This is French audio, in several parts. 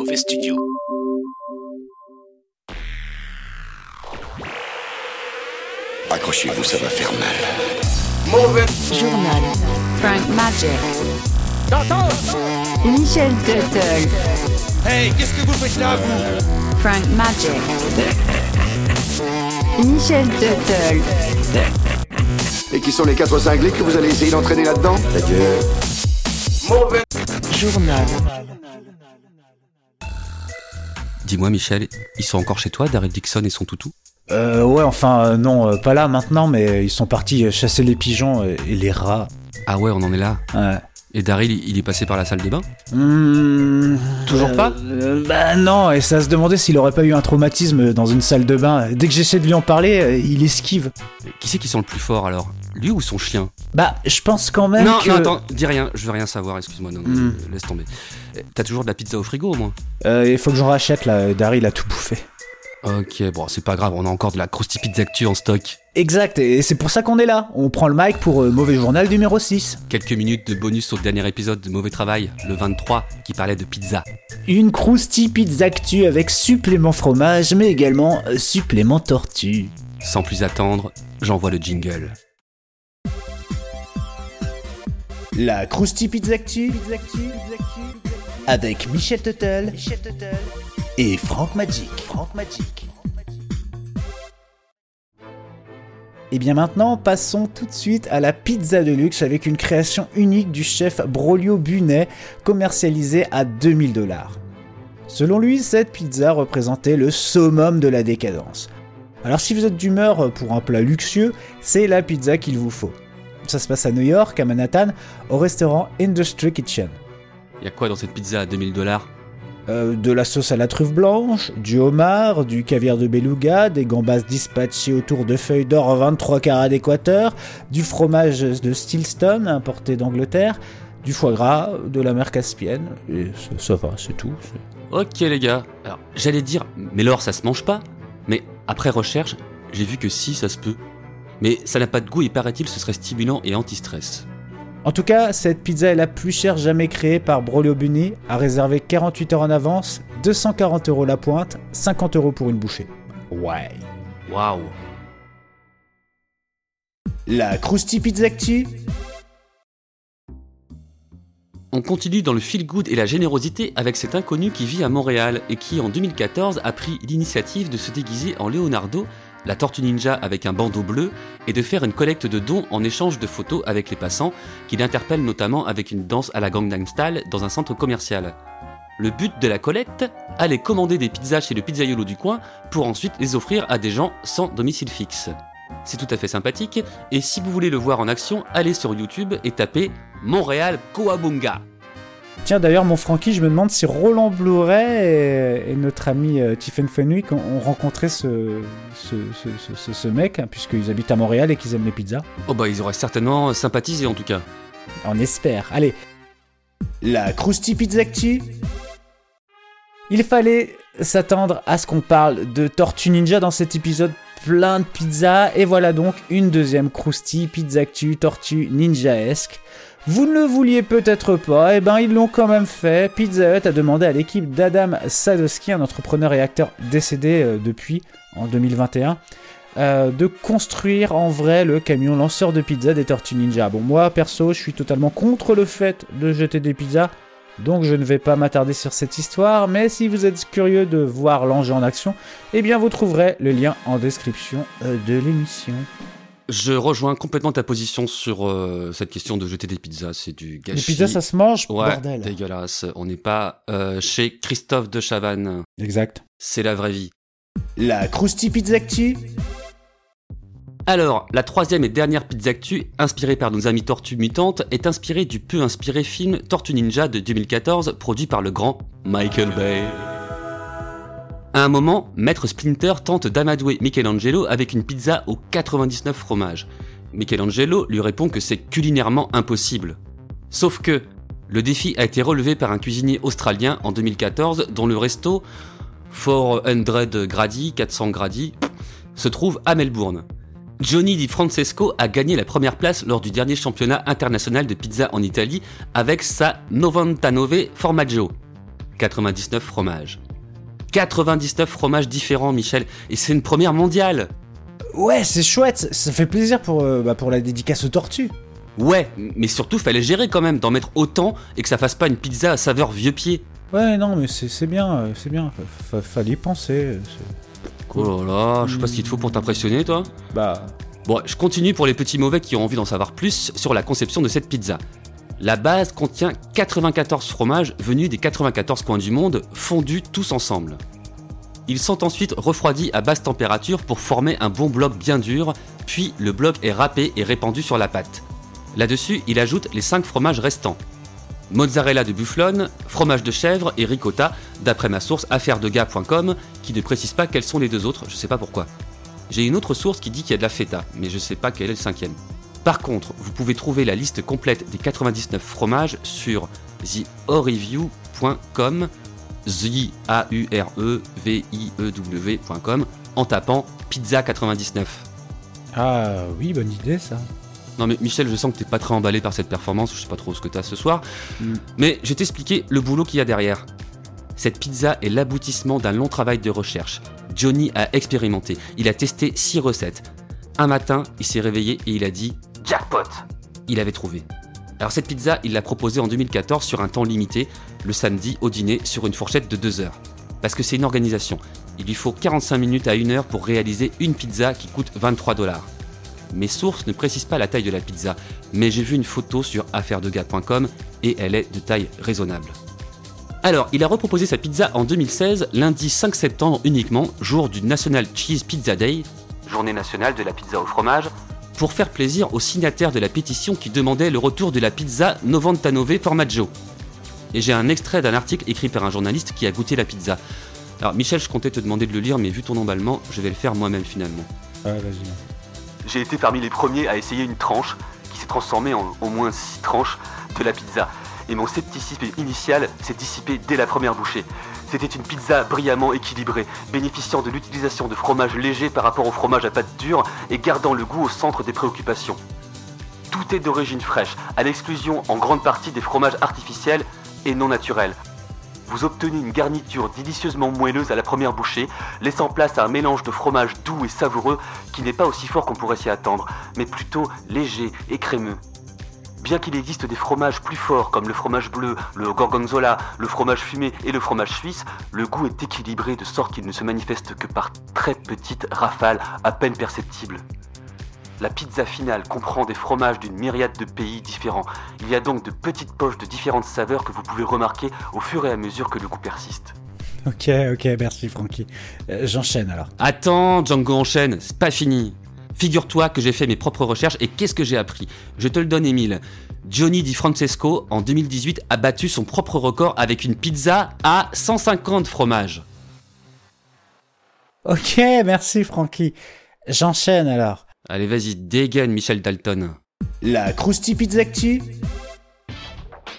Mauvais Studio. Accrochez-vous, ça va faire mal. Journal. Frank Magic. Michel Tuttle. Hey, qu'est-ce que vous faites là, vous? Frank Magic. Michel Tuttle. Et qui sont les quatre cinglés que vous allez essayer d'entraîner là-dedans? Adieu. Journal. Dis-moi, Michel, ils sont encore chez toi, Daryl Dixon et son toutou Euh, ouais, enfin, euh, non, euh, pas là maintenant, mais ils sont partis euh, chasser les pigeons et, et les rats. Ah ouais, on en est là. Ouais. Et Daryl, il est passé par la salle des bains Hmm, Toujours euh, pas euh, Bah non, et ça se demandait s'il aurait pas eu un traumatisme dans une salle de bain. Dès que j'essaie de lui en parler, euh, il esquive. Qui c'est qui sent le plus fort alors? Lui ou son chien? Bah, je pense quand même Non, que... non, attends, dis rien, je veux rien savoir, excuse-moi, non, Hmm. euh, laisse tomber. Euh, T'as toujours de la pizza au frigo au moins? Euh, il faut que j'en rachète là, Daryl a tout bouffé. Ok, bon, c'est pas grave, on a encore de la Krusty Pizza Actu en stock. Exact, et c'est pour ça qu'on est là. On prend le mic pour euh, Mauvais Journal numéro 6. Quelques minutes de bonus au dernier épisode de Mauvais Travail, le 23, qui parlait de pizza. Une croustille pizza actu avec supplément fromage, mais également euh, supplément tortue. Sans plus attendre, j'envoie le jingle. La croustille pizza actu, avec Michel Tuttle, et Franck Magic. Franck Magic. Et bien maintenant, passons tout de suite à la pizza de luxe avec une création unique du chef Brolio Bunet, commercialisée à 2000 dollars. Selon lui, cette pizza représentait le summum de la décadence. Alors si vous êtes d'humeur pour un plat luxueux, c'est la pizza qu'il vous faut. Ça se passe à New York, à Manhattan, au restaurant Industry Kitchen. Y a quoi dans cette pizza à 2000 dollars? Euh, de la sauce à la truffe blanche, du homard, du caviar de beluga, des gambas dispatchées autour de feuilles d'or 23 carats d'équateur, du fromage de Stilston importé d'Angleterre, du foie gras, de la mer Caspienne, et ça, ça va, c'est tout. Ok les gars, alors j'allais dire, mais l'or ça se mange pas Mais après recherche, j'ai vu que si ça se peut. Mais ça n'a pas de goût et paraît-il ce serait stimulant et anti-stress. En tout cas, cette pizza est la plus chère jamais créée par Brolio Bunny, à réserver 48 heures en avance, 240 euros la pointe, 50 euros pour une bouchée. Ouais. Waouh La croustille pizza actu On continue dans le feel good et la générosité avec cet inconnu qui vit à Montréal et qui en 2014 a pris l'initiative de se déguiser en Leonardo, la tortue ninja avec un bandeau bleu, et de faire une collecte de dons en échange de photos avec les passants, qu'il interpelle notamment avec une danse à la Gangnam Style dans un centre commercial. Le but de la collecte? Aller commander des pizzas chez le pizzaiolo du coin pour ensuite les offrir à des gens sans domicile fixe. C'est tout à fait sympathique, et si vous voulez le voir en action, allez sur YouTube et tapez Montréal Coabunga. Tiens, d'ailleurs, mon Francky, je me demande si Roland Blouret et, et notre ami euh, Tiffen Fenwick ont, ont rencontré ce, ce, ce, ce- ce- ce mec, hein, puisqu'ils habitent à Montréal et qu'ils aiment les pizzas. Oh bah ils auraient certainement sympathisé en tout cas. On espère. Allez. La croustille pizza actu Il fallait s'attendre à ce qu'on parle de Tortue Ninja dans cet épisode plein de pizzas. Et voilà donc une deuxième croustille pizza actu Tortue Ninja-esque. Vous ne le vouliez peut-être pas, et ben ils l'ont quand même fait. Pizza Hut a demandé à l'équipe d'Adam Sadowski, un entrepreneur et acteur décédé euh, depuis en 2021, euh, de construire en vrai le camion lanceur de pizza des Tortues Ninja. Bon, moi perso, je suis totalement contre le fait de jeter des pizzas, donc je ne vais pas m'attarder sur cette histoire, mais si vous êtes curieux de voir l'engin en action, eh bien vous trouverez le lien en description euh, de l'émission. Je rejoins complètement ta position sur euh, cette question de jeter des pizzas, c'est du gâchis. Les pizzas, ça se mange, Ouais, bordel. dégueulasse. On n'est pas euh, chez Christophe de Chavannes. Exact. C'est la vraie vie. La croustille pizza actu Alors, la troisième et dernière pizza actu, inspirée par nos amis Tortues Mutantes, est inspirée du peu inspiré film Tortue Ninja de 2014, produit par le grand Michael Bay. À un moment, Maître Splinter tente d'amadouer Michelangelo avec une pizza aux 99 fromages. Michelangelo lui répond que c'est culinairement impossible. Sauf que, le défi a été relevé par un cuisinier australien en 2014 dont le resto 400 Grady, 400 Grady, se trouve à Melbourne. Johnny Di Francesco a gagné la première place lors du dernier championnat international de pizza en Italie avec sa 99 Formaggio. 99 fromages. 99 fromages différents, Michel, et c'est une première mondiale. Ouais, c'est chouette, ça fait plaisir pour, euh, bah, pour la dédicace aux tortues. Ouais, mais surtout fallait gérer quand même d'en mettre autant et que ça fasse pas une pizza à saveur vieux pied. Ouais, non, mais c'est bien, euh, c'est bien, fa- fallait y penser. euh, Oh là là, je sais pas ce qu'il te faut pour t'impressionner, toi. Bah, Bon, je continue pour les petits mauvais qui ont envie d'en savoir plus sur la conception de cette pizza. La base contient 94 fromages venus des 94 coins du monde, fondus tous ensemble. Ils sont ensuite refroidis à basse température pour former un bon bloc bien dur, puis le bloc est râpé et répandu sur la pâte. Là-dessus, il ajoute les 5 fromages restants. Mozzarella de bufflone, fromage de chèvre et ricotta, d'après ma source affairedegars.com, qui ne précise pas quels sont les deux autres, je sais pas pourquoi. J'ai une autre source qui dit qu'il y a de la feta, mais je sais pas quel est le cinquième. Par contre, vous pouvez trouver la liste complète des 99 fromages sur theoreview.com, the a u r e v i e w.com en tapant pizza 99. ah oui, bonne idée ça. Non mais Michel, je sens que t'es pas très emballé par cette performance, je sais pas trop ce que t'as ce soir, Mm. mais je vais t'expliquer le boulot qu'il y a derrière. Cette pizza est l'aboutissement d'un long travail de recherche. Johnny a expérimenté, il a testé 6 recettes. Un matin, il s'est réveillé et il a dit Jackpot Il avait trouvé. Alors cette pizza, il l'a proposée en 2014 sur un temps limité, le samedi au dîner sur une fourchette de 2 heures. Parce que c'est une organisation. Il lui faut 45 minutes à 1 heure pour réaliser une pizza qui coûte 23 dollars. Mes sources ne précisent pas la taille de la pizza, mais j'ai vu une photo sur affairedegars.com et elle est de taille raisonnable. Alors, il a reproposé sa pizza en 2016, lundi 5 septembre uniquement, jour du National Cheese Pizza Day, journée nationale de la pizza au fromage, pour faire plaisir aux signataires de la pétition qui demandaient le retour de la pizza Novantanove Formaggio. Et j'ai un extrait d'un article écrit par un journaliste qui a goûté la pizza. Alors Michel, je comptais te demander de le lire, mais vu ton emballement, je vais le faire moi-même finalement. Ah, vas-y. J'ai été parmi les premiers à essayer une tranche qui s'est transformée en au moins 6 tranches de la pizza. Et mon scepticisme initial s'est dissipé dès la première bouchée. C'était une pizza brillamment équilibrée, bénéficiant de l'utilisation de fromage léger par rapport au fromage à pâte dure et gardant le goût au centre des préoccupations. Tout est d'origine fraîche, à l'exclusion en grande partie des fromages artificiels et non naturels. Vous obtenez une garniture délicieusement moelleuse à la première bouchée, laissant place à un mélange de fromage doux et savoureux qui n'est pas aussi fort qu'on pourrait s'y attendre, mais plutôt léger et crémeux. Bien qu'il existe des fromages plus forts comme le fromage bleu, le gorgonzola, le fromage fumé et le fromage suisse, le goût est équilibré de sorte qu'il ne se manifeste que par très petites rafales à peine perceptibles. La pizza finale comprend des fromages d'une myriade de pays différents. Il y a donc de petites poches de différentes saveurs que vous pouvez remarquer au fur et à mesure que le goût persiste. Ok, ok, merci Francky. Euh, J'enchaîne alors. Attends, Django enchaîne, c'est pas fini. Figure-toi que j'ai fait mes propres recherches et qu'est-ce que j'ai appris? Je te le donne, Emile. Johnny Di Francesco, en 2018, a battu son propre record avec une pizza à 150 fromages. Ok, merci Francky. J'enchaîne alors. Allez, vas-y, dégaine, Michel Dalton. La Krusty Pizza Actu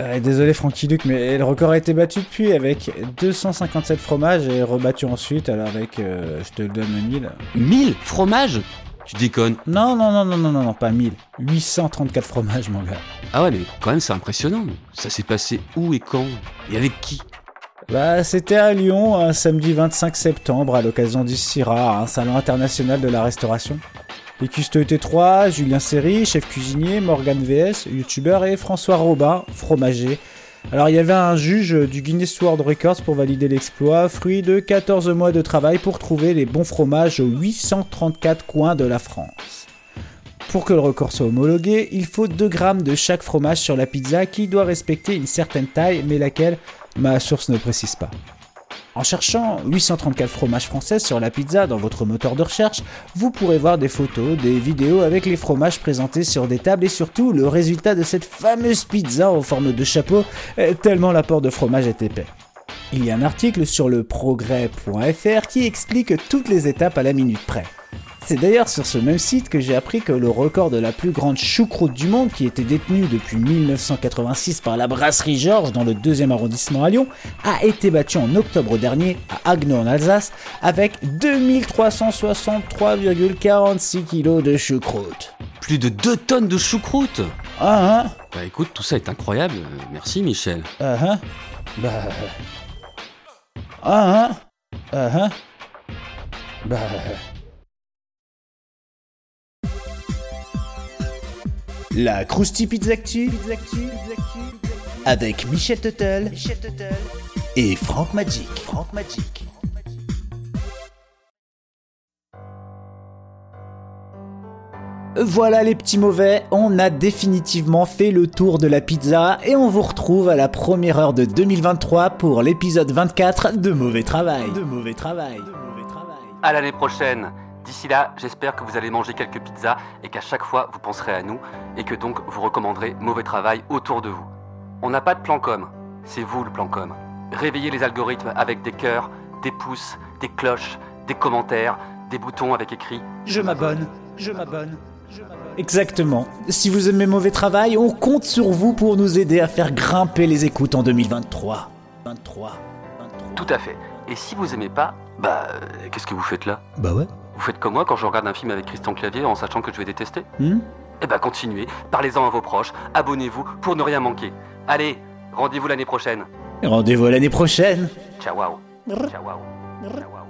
Euh, Désolé Francky Luc, mais le record a été battu depuis avec 257 fromages et rebattu ensuite, alors avec, euh, je te le donne 1000. 1000 fromages? Tu déconnes. Non, non, non, non, non, non, non, pas 1000. 834 fromages, mon gars. Ah ouais, mais quand même, c'est impressionnant. Ça s'est passé où et quand? Et avec qui? Bah, c'était à Lyon, un samedi 25 septembre, à l'occasion du CIRA, un salon international de la restauration. Les custos étaient trois, Julien Serry, chef cuisinier, Morgan VS, youtubeur, et François Robin, fromager. Alors il y avait un juge du Guinness World Records pour valider l'exploit, fruit de 14 mois de travail pour trouver les bons fromages aux 834 coins de la France. Pour que le record soit homologué, il faut 2 grammes de chaque fromage sur la pizza qui doit respecter une certaine taille, mais laquelle? Ma source ne précise pas. En cherchant 834 fromages français sur la pizza dans votre moteur de recherche, vous pourrez voir des photos, des vidéos avec les fromages présentés sur des tables et surtout le résultat de cette fameuse pizza en forme de chapeau, euh, tellement l'apport de fromage est épais. Il y a un article sur le progrès.fr qui explique toutes les étapes à la minute près. C'est d'ailleurs sur ce même site que j'ai appris que le record de la plus grande choucroute du monde, qui était détenu depuis 1986 par la brasserie Georges dans le 2e arrondissement à Lyon, a été battu en octobre dernier à Haguenau en Alsace avec 2363,46 kg de choucroute. Plus de 2 tonnes de choucroute? Ah hein? Bah écoute, tout ça est incroyable. Merci, Michel. Ah hein? Bah... Ah, hein? Ah, hein? Bah... La Krusty Pizza Actu avec Michel Tuttle et Franck Magic. Franck Magic. Voilà les petits mauvais, on a définitivement fait le tour de la pizza et on vous retrouve à la première heure de 2023 pour l'épisode 24 de Mauvais Travail. De Mauvais Travail. De Mauvais Travail. À l'année prochaine. D'ici là, j'espère que vous allez manger quelques pizzas et qu'à chaque fois vous penserez à nous et que donc vous recommanderez mauvais travail autour de vous. On n'a pas de plan com, c'est vous le plan com. Réveillez les algorithmes avec des cœurs, des pouces, des cloches, des commentaires, des boutons avec écrit Je m'abonne, je m'abonne. Exactement. Si vous aimez mauvais travail, on compte sur vous pour nous aider à faire grimper les écoutes en 2023. 23. 23. Tout à fait. Et si vous aimez pas, bah euh, qu'est-ce que vous faites là? Bah ouais. Vous faites comme moi quand je regarde un film avec Christian Clavier en sachant que je vais détester Hmm Eh bah continuez, parlez-en à vos proches, abonnez-vous pour ne rien manquer. Allez, rendez-vous l'année prochaine. Rendez-vous l'année prochaine. Ciao. wow. Ciao. wow. Ciao.